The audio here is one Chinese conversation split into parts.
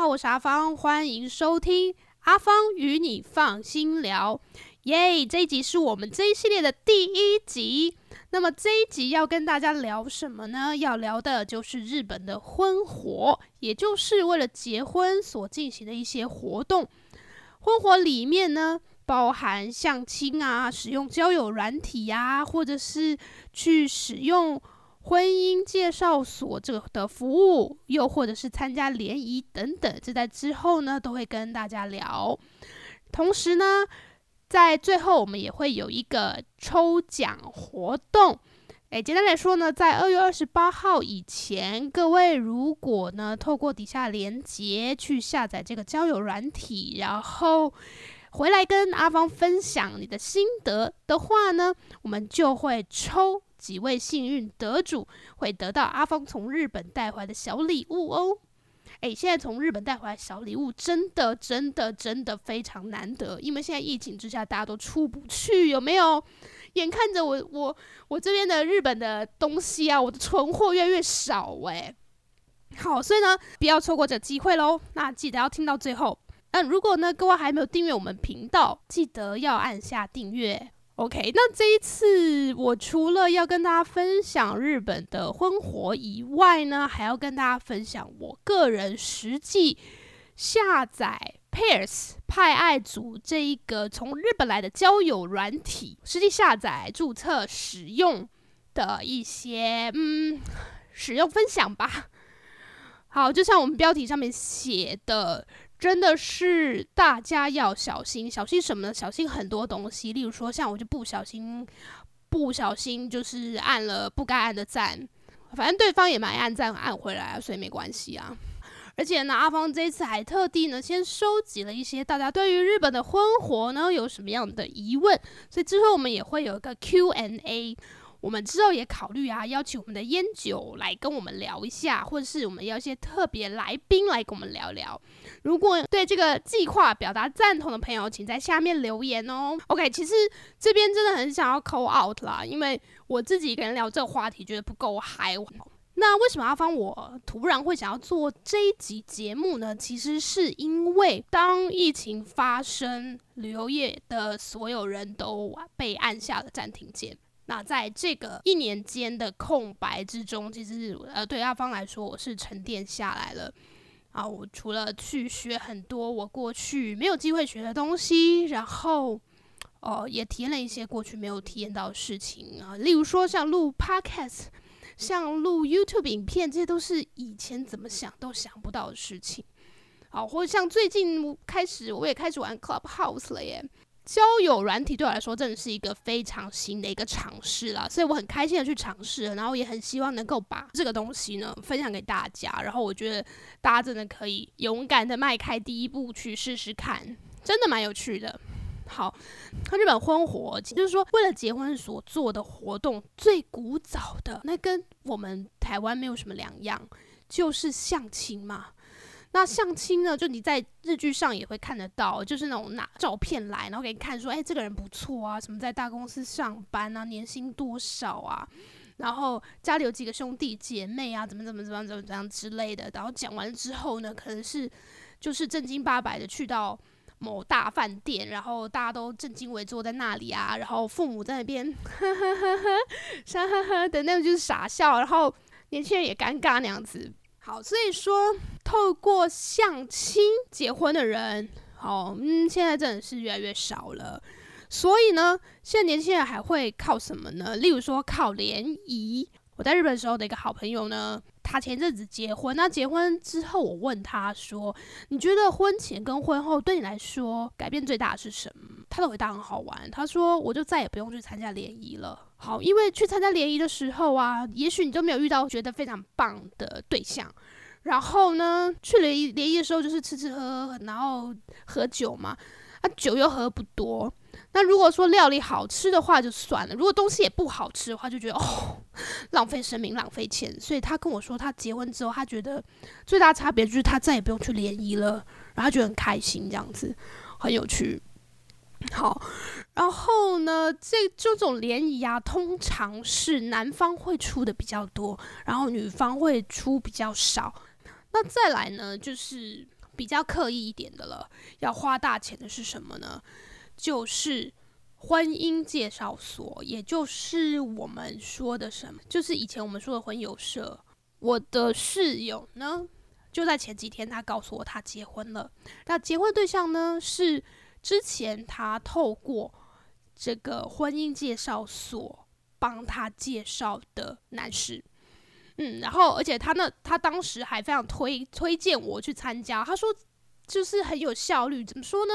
好，我是阿芳，欢迎收听阿芳与你放心聊。耶，这一集是我们这一系列的第一集。那么这一集要跟大家聊什么呢？要聊的就是日本的婚活，也就是为了结婚所进行的一些活动。婚活里面呢，包含相亲啊，使用交友软体呀，或者是去使用。婚姻介绍所这个的服务，又或者是参加联谊等等，这在之后呢都会跟大家聊。同时呢，在最后我们也会有一个抽奖活动。诶，简单来说呢，在二月二十八号以前，各位如果呢透过底下链接去下载这个交友软体，然后回来跟阿芳分享你的心得的话呢，我们就会抽。几位幸运得主会得到阿峰从日本带回来的小礼物哦！诶，现在从日本带回来小礼物真的真的真的非常难得，因为现在疫情之下大家都出不去，有没有？眼看着我我我这边的日本的东西啊，我的存货越来越少诶。好，所以呢，不要错过这机会喽！那记得要听到最后。那如果呢，各位还没有订阅我们频道，记得要按下订阅。OK，那这一次我除了要跟大家分享日本的婚活以外呢，还要跟大家分享我个人实际下载 Pairs 派爱组这一个从日本来的交友软体，实际下载、注册、使用的一些嗯使用分享吧。好，就像我们标题上面写的。真的是大家要小心，小心什么呢？小心很多东西，例如说像我就不小心，不小心就是按了不该按的赞，反正对方也蛮按赞按回来，所以没关系啊。而且呢，阿芳这次还特地呢先收集了一些大家对于日本的婚活呢有什么样的疑问，所以之后我们也会有一个 Q&A。我们之后也考虑啊，邀请我们的烟酒来跟我们聊一下，或者是我们要一些特别来宾来跟我们聊聊。如果对这个计划表达赞同的朋友，请在下面留言哦。OK，其实这边真的很想要 call out 啦，因为我自己一个人聊这个话题觉得不够嗨。那为什么阿芳我突然会想要做这一集节目呢？其实是因为当疫情发生，旅游业的所有人都被按下了暂停键。那在这个一年间的空白之中，其实呃，对阿芳来说，我是沉淀下来了啊。我除了去学很多我过去没有机会学的东西，然后哦，也体验了一些过去没有体验到的事情啊。例如说，像录 Podcast，像录 YouTube 影片，这些都是以前怎么想都想不到的事情。好，或者像最近开始，我也开始玩 Clubhouse 了耶。交友软体对我来说真的是一个非常新的一个尝试啦，所以我很开心的去尝试，然后也很希望能够把这个东西呢分享给大家。然后我觉得大家真的可以勇敢的迈开第一步去试试看，真的蛮有趣的。好，日本婚活就是说为了结婚所做的活动，最古早的那跟我们台湾没有什么两样，就是相亲嘛。那相亲呢？就你在日剧上也会看得到，就是那种拿照片来，然后给你看，说，哎，这个人不错啊，什么在大公司上班啊，年薪多少啊，然后家里有几个兄弟姐妹啊，怎么怎么怎么怎么怎样之类的。然后讲完之后呢，可能是就是正经八百的去到某大饭店，然后大家都正襟危坐在那里啊，然后父母在那边呵呵呵呵，傻呵呵的那种就是傻笑，然后年轻人也尴尬那样子。好，所以说透过相亲结婚的人，好，嗯，现在真的是越来越少了。所以呢，现在年轻人还会靠什么呢？例如说靠联谊。我在日本时候的一个好朋友呢，他前阵子结婚。那结婚之后，我问他说：“你觉得婚前跟婚后对你来说改变最大的是什么？”他的回答很好玩，他说：“我就再也不用去参加联谊了。”好，因为去参加联谊的时候啊，也许你都没有遇到觉得非常棒的对象。然后呢，去联谊联谊的时候就是吃吃喝喝，然后喝酒嘛，啊，酒又喝不多。那如果说料理好吃的话就算了，如果东西也不好吃的话，就觉得哦，浪费生命，浪费钱。所以他跟我说，他结婚之后，他觉得最大差别就是他再也不用去联谊了，然后他觉得很开心，这样子很有趣。好，然后呢，这这种联谊啊，通常是男方会出的比较多，然后女方会出比较少。那再来呢，就是比较刻意一点的了，要花大钱的是什么呢？就是婚姻介绍所，也就是我们说的什么，就是以前我们说的婚友社。我的室友呢，就在前几天，他告诉我他结婚了。那结婚对象呢，是之前他透过这个婚姻介绍所帮他介绍的男士。嗯，然后而且他那他当时还非常推推荐我去参加，他说就是很有效率。怎么说呢？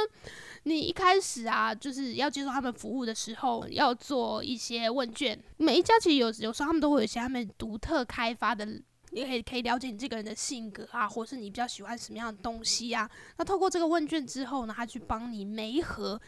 你一开始啊，就是要接受他们服务的时候，要做一些问卷。每一家其实有有时候他们都会有一些他们独特开发的。你可以可以了解你这个人的性格啊，或是你比较喜欢什么样的东西啊。那透过这个问卷之后呢，他去帮你媒合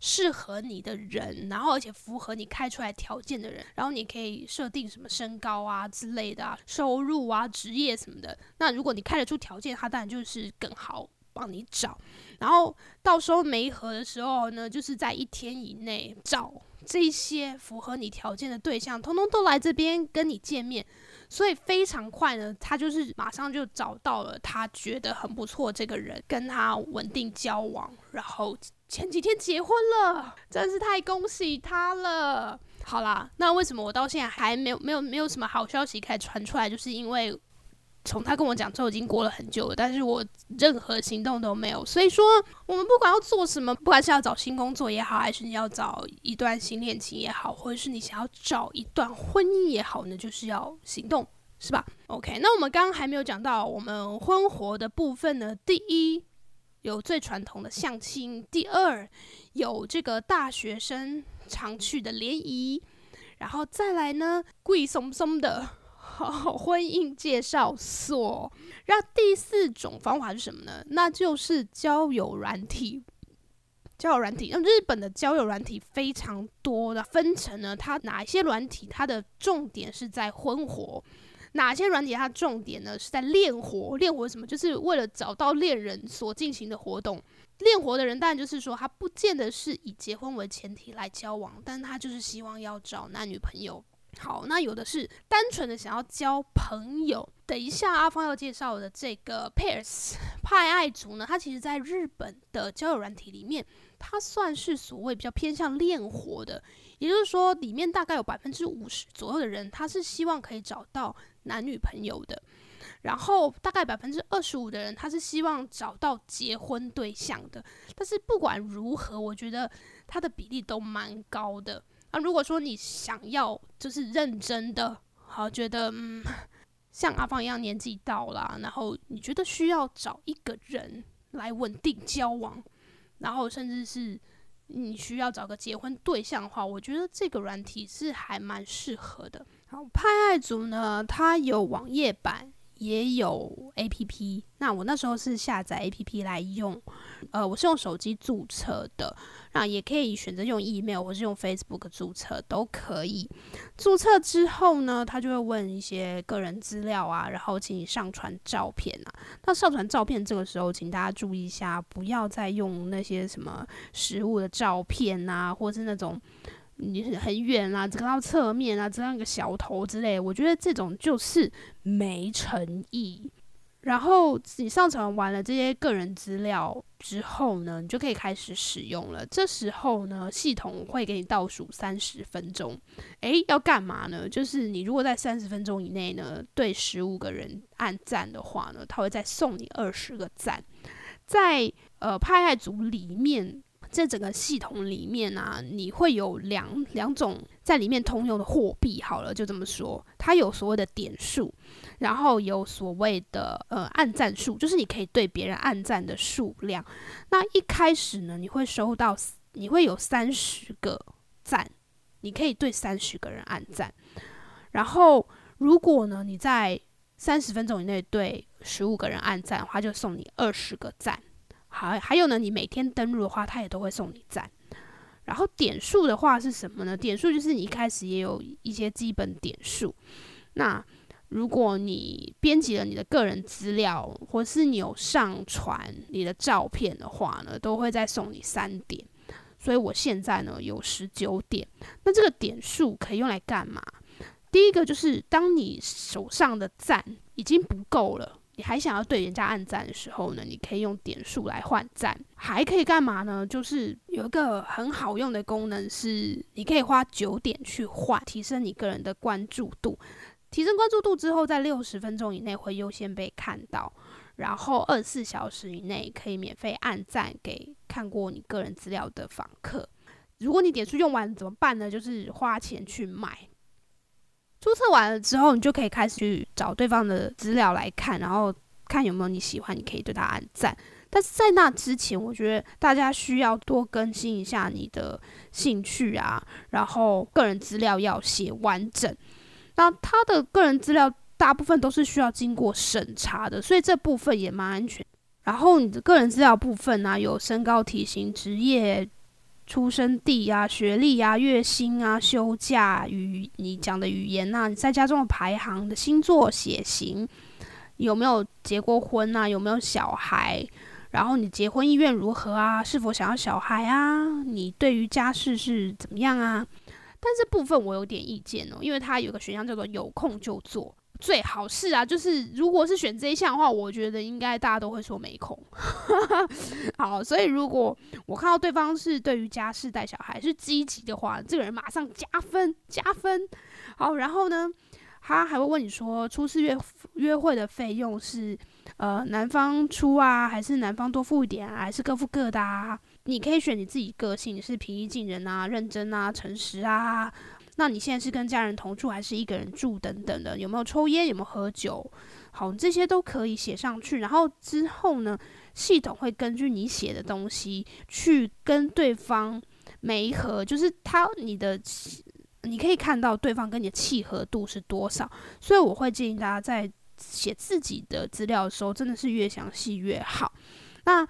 适合你的人，然后而且符合你开出来条件的人。然后你可以设定什么身高啊之类的啊，收入啊、职业什么的。那如果你开得出条件，他当然就是更好帮你找。然后到时候媒合的时候呢，就是在一天以内找这些符合你条件的对象，通通都来这边跟你见面。所以非常快呢，他就是马上就找到了他觉得很不错这个人，跟他稳定交往，然后前几天结婚了，真是太恭喜他了。好啦，那为什么我到现在还没有没有没有什么好消息可以传出来？就是因为。从他跟我讲之后，已经过了很久了，但是我任何行动都没有。所以说，我们不管要做什么，不管是要找新工作也好，还是你要找一段新恋情也好，或者是你想要找一段婚姻也好呢，就是要行动，是吧？OK，那我们刚刚还没有讲到我们婚活的部分呢。第一，有最传统的相亲；第二，有这个大学生常去的联谊；然后再来呢，贵松松的。婚姻介绍所，那第四种方法是什么呢？那就是交友软体。交友软体，那日本的交友软体非常多的分成呢，它哪一些软体它的重点是在婚活，哪些软体它重点呢是在恋活？恋活什么？就是为了找到恋人所进行的活动。恋活的人当然就是说，他不见得是以结婚为前提来交往，但他就是希望要找男女朋友。好，那有的是单纯的想要交朋友。等一下，阿芳要介绍的这个 Pairs 派爱族呢，它其实在日本的交友软体里面，它算是所谓比较偏向恋活的。也就是说，里面大概有百分之五十左右的人，他是希望可以找到男女朋友的。然后大概百分之二十五的人，他是希望找到结婚对象的。但是不管如何，我觉得它的比例都蛮高的。那如果说你想要就是认真的，好觉得嗯，像阿芳一样年纪到了，然后你觉得需要找一个人来稳定交往，然后甚至是你需要找个结婚对象的话，我觉得这个软体是还蛮适合的。好，派爱组呢，它有网页版。也有 A P P，那我那时候是下载 A P P 来用，呃，我是用手机注册的，那也可以选择用 email 或是用 Facebook 注册都可以。注册之后呢，他就会问一些个人资料啊，然后请你上传照片啊。那上传照片这个时候，请大家注意一下，不要再用那些什么实物的照片啊，或是那种。你是很远啊，只看到侧面啊，只看个小头之类，我觉得这种就是没诚意。然后你上传完了这些个人资料之后呢，你就可以开始使用了。这时候呢，系统会给你倒数三十分钟。诶，要干嘛呢？就是你如果在三十分钟以内呢，对十五个人按赞的话呢，他会再送你二十个赞。在呃派爱组里面。在整个系统里面啊，你会有两两种在里面通用的货币。好了，就这么说，它有所谓的点数，然后有所谓的呃按赞数，就是你可以对别人按赞的数量。那一开始呢，你会收到，你会有三十个赞，你可以对三十个人按赞。然后如果呢你在三十分钟以内对十五个人按赞的话，就送你二十个赞。还还有呢，你每天登录的话，它也都会送你赞。然后点数的话是什么呢？点数就是你一开始也有一些基本点数。那如果你编辑了你的个人资料，或是你有上传你的照片的话呢，都会再送你三点。所以我现在呢有十九点。那这个点数可以用来干嘛？第一个就是当你手上的赞已经不够了。你还想要对人家按赞的时候呢，你可以用点数来换赞，还可以干嘛呢？就是有一个很好用的功能是，你可以花九点去换，提升你个人的关注度。提升关注度之后，在六十分钟以内会优先被看到，然后二十四小时以内可以免费按赞给看过你个人资料的访客。如果你点数用完怎么办呢？就是花钱去买。注册完了之后，你就可以开始去找对方的资料来看，然后看有没有你喜欢，你可以对他按赞。但是在那之前，我觉得大家需要多更新一下你的兴趣啊，然后个人资料要写完整。那他的个人资料大部分都是需要经过审查的，所以这部分也蛮安全。然后你的个人资料部分呢，有身高、体型、职业。出生地啊、学历啊、月薪啊、休假语你讲的语言呐、你在家中的排行的星座、血型，有没有结过婚啊？有没有小孩？然后你结婚意愿如何啊？是否想要小孩啊？你对于家事是怎么样啊？但这部分我有点意见哦，因为它有个选项叫做有空就做。最好是啊，就是如果是选这一项的话，我觉得应该大家都会说没空。好，所以如果我看到对方是对于家事带小孩是积极的话，这个人马上加分加分。好，然后呢，他还会问你说，初次约约会的费用是呃男方出啊，还是男方多付一点啊，还是各付各的啊？你可以选你自己个性，是平易近人啊，认真啊，诚实啊。那你现在是跟家人同住还是一个人住等等的？有没有抽烟？有没有喝酒？好，这些都可以写上去。然后之后呢，系统会根据你写的东西去跟对方媒合，就是他你的你可以看到对方跟你的契合度是多少。所以我会建议大家在写自己的资料的时候，真的是越详细越好。那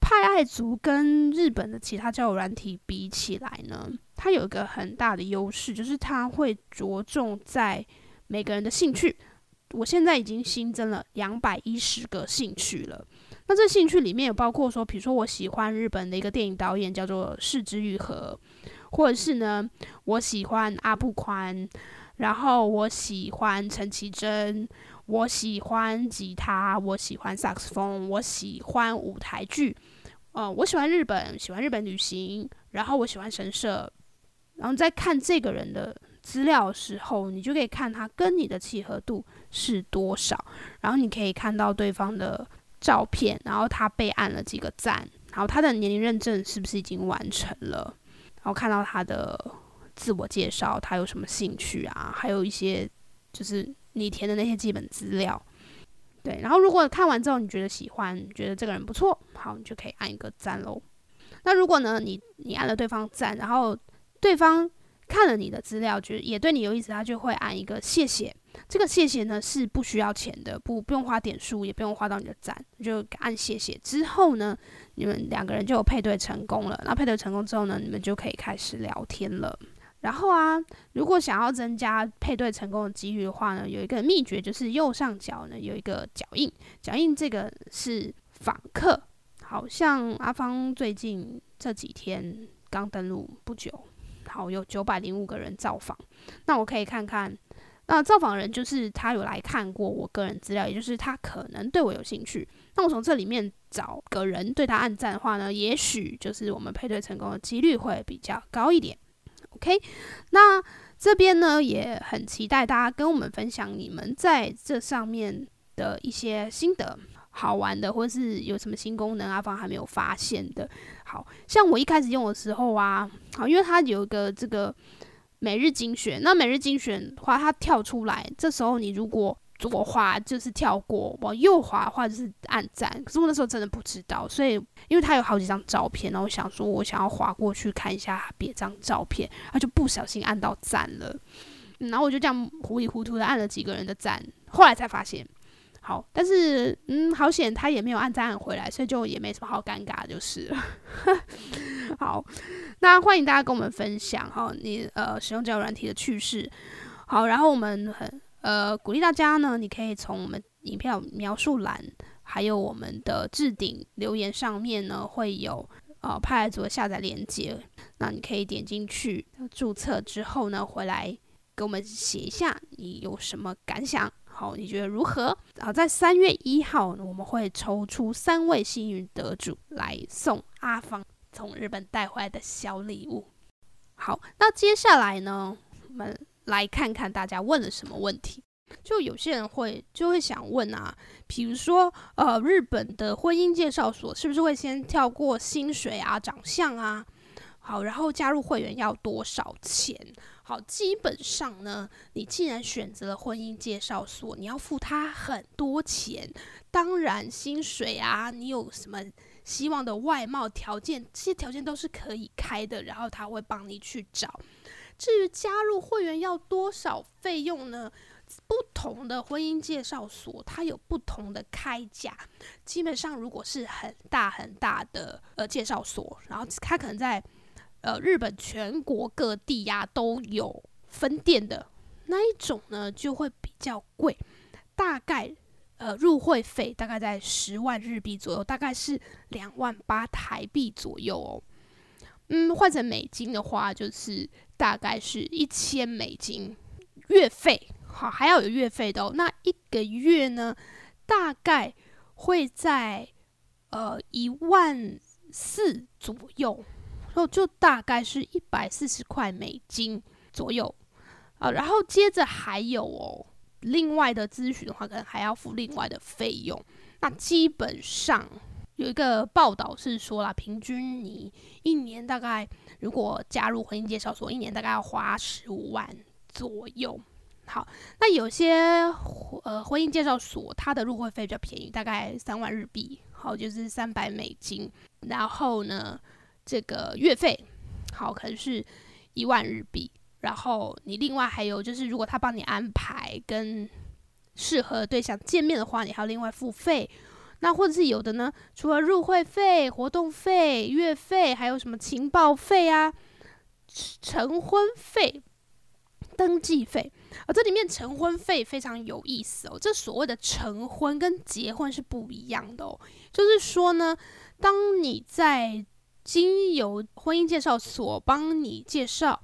派爱族跟日本的其他交友软体比起来呢？它有一个很大的优势，就是它会着重在每个人的兴趣。我现在已经新增了两百一十个兴趣了。那这兴趣里面有包括说，比如说我喜欢日本的一个电影导演叫做市之愈合，或者是呢我喜欢阿布宽，然后我喜欢陈绮贞，我喜欢吉他，我喜欢萨克斯风，我喜欢舞台剧，呃，我喜欢日本，喜欢日本旅行，然后我喜欢神社。然后在看这个人的资料的时候，你就可以看他跟你的契合度是多少。然后你可以看到对方的照片，然后他被按了几个赞，然后他的年龄认证是不是已经完成了？然后看到他的自我介绍，他有什么兴趣啊？还有一些就是你填的那些基本资料。对，然后如果看完之后你觉得喜欢，觉得这个人不错，好，你就可以按一个赞喽。那如果呢，你你按了对方赞，然后对方看了你的资料，觉得也对你有意思，他就会按一个谢谢。这个谢谢呢是不需要钱的，不不用花点数，也不用花到你的赞，就按谢谢之后呢，你们两个人就有配对成功了。那配对成功之后呢，你们就可以开始聊天了。然后啊，如果想要增加配对成功的几率的话呢，有一个秘诀就是右上角呢有一个脚印，脚印这个是访客，好像阿芳最近这几天刚登录不久。好，有九百零五个人造访，那我可以看看，那造访人就是他有来看过我个人资料，也就是他可能对我有兴趣。那我从这里面找个人对他按赞的话呢，也许就是我们配对成功的几率会比较高一点。OK，那这边呢也很期待大家跟我们分享你们在这上面的一些心得。好玩的，或是有什么新功能，阿芳还没有发现的。好像我一开始用的时候啊，好，因为它有一个这个每日精选，那每日精选的话，它跳出来，这时候你如果左滑就是跳过，往右滑的话就是按赞。可是我那时候真的不知道，所以因为他有好几张照片，然后我想说我想要滑过去看一下别张照片，然后就不小心按到赞了。然后我就这样糊里糊涂的按了几个人的赞，后来才发现。好，但是嗯，好险他也没有按赞回来，所以就也没什么好尴尬，就是。好，那欢迎大家跟我们分享哈，你呃使用交友软体的趣事。好，然后我们很呃鼓励大家呢，你可以从我们影片描述栏，还有我们的置顶留言上面呢，会有呃派来组的下载链接，那你可以点进去注册之后呢，回来给我们写一下你有什么感想。好，你觉得如何？好，在三月一号，我们会抽出三位幸运得主来送阿芳从日本带回来的小礼物。好，那接下来呢，我们来看看大家问了什么问题。就有些人会就会想问啊，比如说，呃，日本的婚姻介绍所是不是会先跳过薪水啊、长相啊？好，然后加入会员要多少钱？好，基本上呢，你既然选择了婚姻介绍所，你要付他很多钱。当然，薪水啊，你有什么希望的外貌条件，这些条件都是可以开的，然后他会帮你去找。至于加入会员要多少费用呢？不同的婚姻介绍所，它有不同的开价。基本上，如果是很大很大的呃介绍所，然后它可能在呃日本全国各地呀都有分店的那一种呢，就会比较贵。大概呃入会费大概在十万日币左右，大概是两万八台币左右哦。嗯，换成美金的话，就是大概是一千美金月费。好，还要有月费的哦。那一个月呢，大概会在呃一万四左右，然后就大概是一百四十块美金左右啊。然后接着还有哦，另外的咨询的话，可能还要付另外的费用。那基本上有一个报道是说啦，平均你一年大概如果加入婚姻介绍所，一年大概要花十五万左右。好，那有些呃婚姻介绍所，它的入会费比较便宜，大概三万日币，好，就是三百美金。然后呢，这个月费好可能是一万日币。然后你另外还有就是，如果他帮你安排跟适合对象见面的话，你还要另外付费。那或者是有的呢，除了入会费、活动费、月费，还有什么情报费啊、成婚费。登记费，而这里面成婚费非常有意思哦。这所谓的成婚跟结婚是不一样的哦。就是说呢，当你在经由婚姻介绍所帮你介绍，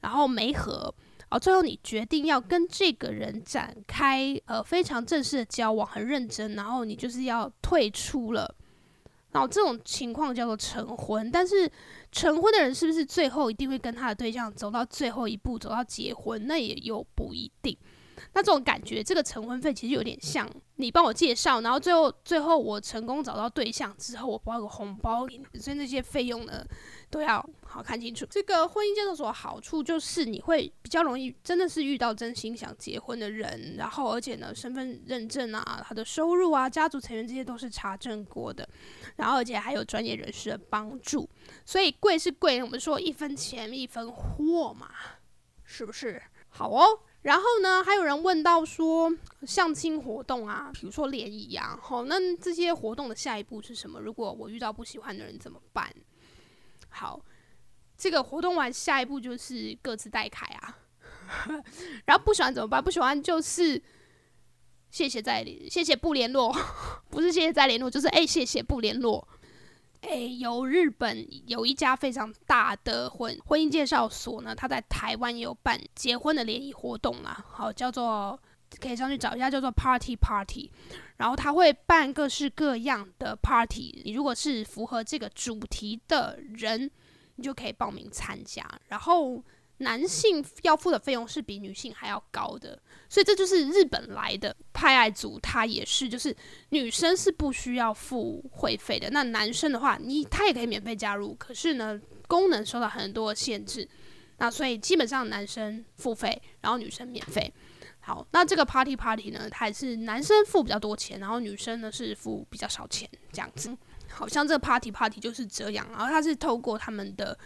然后媒合，哦，最后你决定要跟这个人展开呃非常正式的交往，很认真，然后你就是要退出了。然后这种情况叫做成婚，但是成婚的人是不是最后一定会跟他的对象走到最后一步，走到结婚？那也有不一定。那这种感觉，这个成婚费其实有点像你帮我介绍，然后最后最后我成功找到对象之后，我包个红包给你，所以那些费用呢都要好看清楚。这个婚姻介绍所好处就是你会比较容易真的是遇到真心想结婚的人，然后而且呢身份认证啊、他的收入啊、家族成员这些都是查证过的，然后而且还有专业人士的帮助，所以贵是贵，我们说一分钱一分货嘛，是不是？好哦。然后呢，还有人问到说相亲活动啊，比如说联谊啊，好，那这些活动的下一步是什么？如果我遇到不喜欢的人怎么办？好，这个活动完下一步就是各自带开啊，然后不喜欢怎么办？不喜欢就是谢谢再，谢谢不联络，不是谢谢再联络，就是哎谢谢不联络。诶，有日本有一家非常大的婚婚姻介绍所呢，他在台湾也有办结婚的联谊活动啊，好叫做可以上去找一下，叫做 Party Party，然后他会办各式各样的 Party，你如果是符合这个主题的人，你就可以报名参加，然后。男性要付的费用是比女性还要高的，所以这就是日本来的派爱组，他也是，就是女生是不需要付会费的。那男生的话，你他也可以免费加入，可是呢，功能受到很多限制。那所以基本上男生付费，然后女生免费。好，那这个 party party 呢，还是男生付比较多钱，然后女生呢是付比较少钱这样子。好像这个 party party 就是这样，然后他是透过他们的。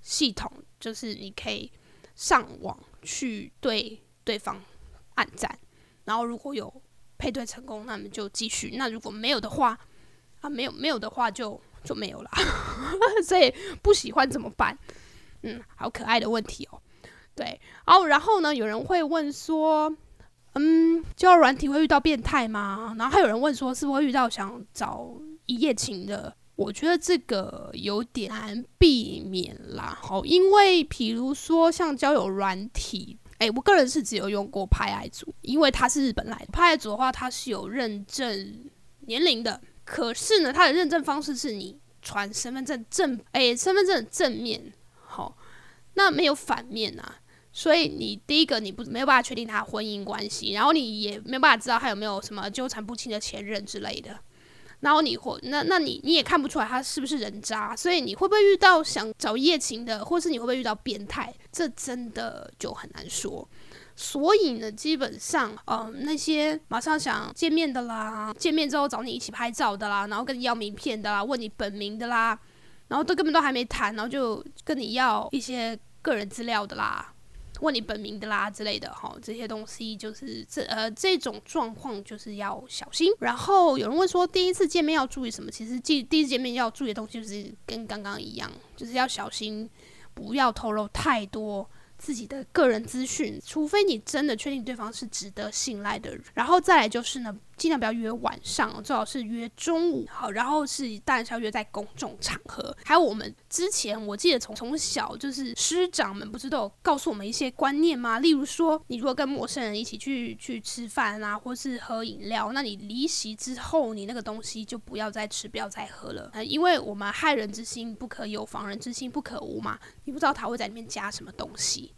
系统就是你可以上网去对对方按赞，然后如果有配对成功，那么就继续；那如果没有的话，啊，没有没有的话就就没有了。所以不喜欢怎么办？嗯，好可爱的问题哦。对，哦，然后呢，有人会问说，嗯，交友软体会遇到变态吗？然后还有人问说，是不是会遇到想找一夜情的？我觉得这个有点难避免啦，好，因为比如说像交友软体，诶，我个人是只有用过派爱组，因为它是日本来的。派爱组的话，它是有认证年龄的，可是呢，它的认证方式是你传身份证正，诶，身份证正面，好，那没有反面啊。所以你第一个你不没有办法确定他婚姻关系，然后你也没有办法知道他有没有什么纠缠不清的前任之类的。然后你或那那你你也看不出来他是不是人渣，所以你会不会遇到想找夜情的，或是你会不会遇到变态，这真的就很难说。所以呢，基本上，嗯，那些马上想见面的啦，见面之后找你一起拍照的啦，然后跟你要名片的啦，问你本名的啦，然后都根本都还没谈，然后就跟你要一些个人资料的啦。问你本名的啦之类的哈，这些东西就是这呃这种状况就是要小心。然后有人问说第一次见面要注意什么？其实第第一次见面要注意的东西就是跟刚刚一样，就是要小心不要透露太多。自己的个人资讯，除非你真的确定对方是值得信赖的人，然后再来就是呢，尽量不要约晚上，最好是约中午，好，然后是当然是要约在公众场合。还有我们之前我记得从从小就是师长们不是都有告诉我们一些观念吗？例如说，你如果跟陌生人一起去去吃饭啊，或是喝饮料，那你离席之后，你那个东西就不要再吃，不要再喝了，呃，因为我们害人之心不可有，防人之心不可无嘛，你不知道他会在里面加什么东西。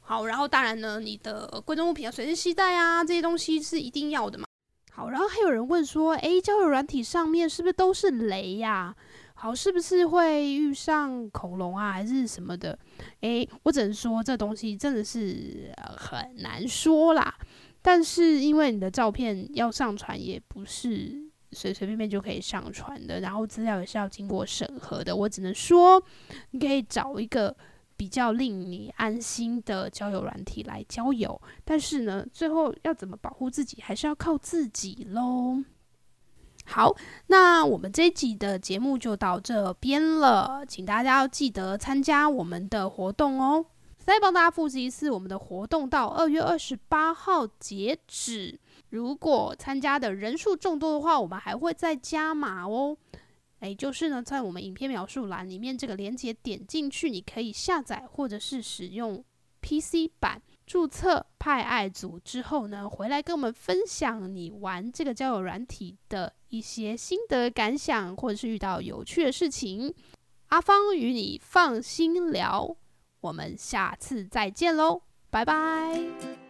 好，然后当然呢，你的贵重物品要随身携带啊，这些东西是一定要的嘛。好，然后还有人问说，诶，交友软体上面是不是都是雷呀？好，是不是会遇上恐龙啊，还是什么的？诶，我只能说这东西真的是很难说啦。但是因为你的照片要上传，也不是随随便便就可以上传的，然后资料也是要经过审核的。我只能说，你可以找一个。比较令你安心的交友软体来交友，但是呢，最后要怎么保护自己，还是要靠自己喽。好，那我们这一集的节目就到这边了，请大家要记得参加我们的活动哦。再帮大家复习一次，我们的活动到二月二十八号截止，如果参加的人数众多的话，我们还会再加码哦。也就是呢，在我们影片描述栏里面这个链接点进去，你可以下载或者是使用 PC 版注册派爱组之后呢，回来跟我们分享你玩这个交友软体的一些心得感想，或者是遇到有趣的事情。阿芳与你放心聊，我们下次再见喽，拜拜。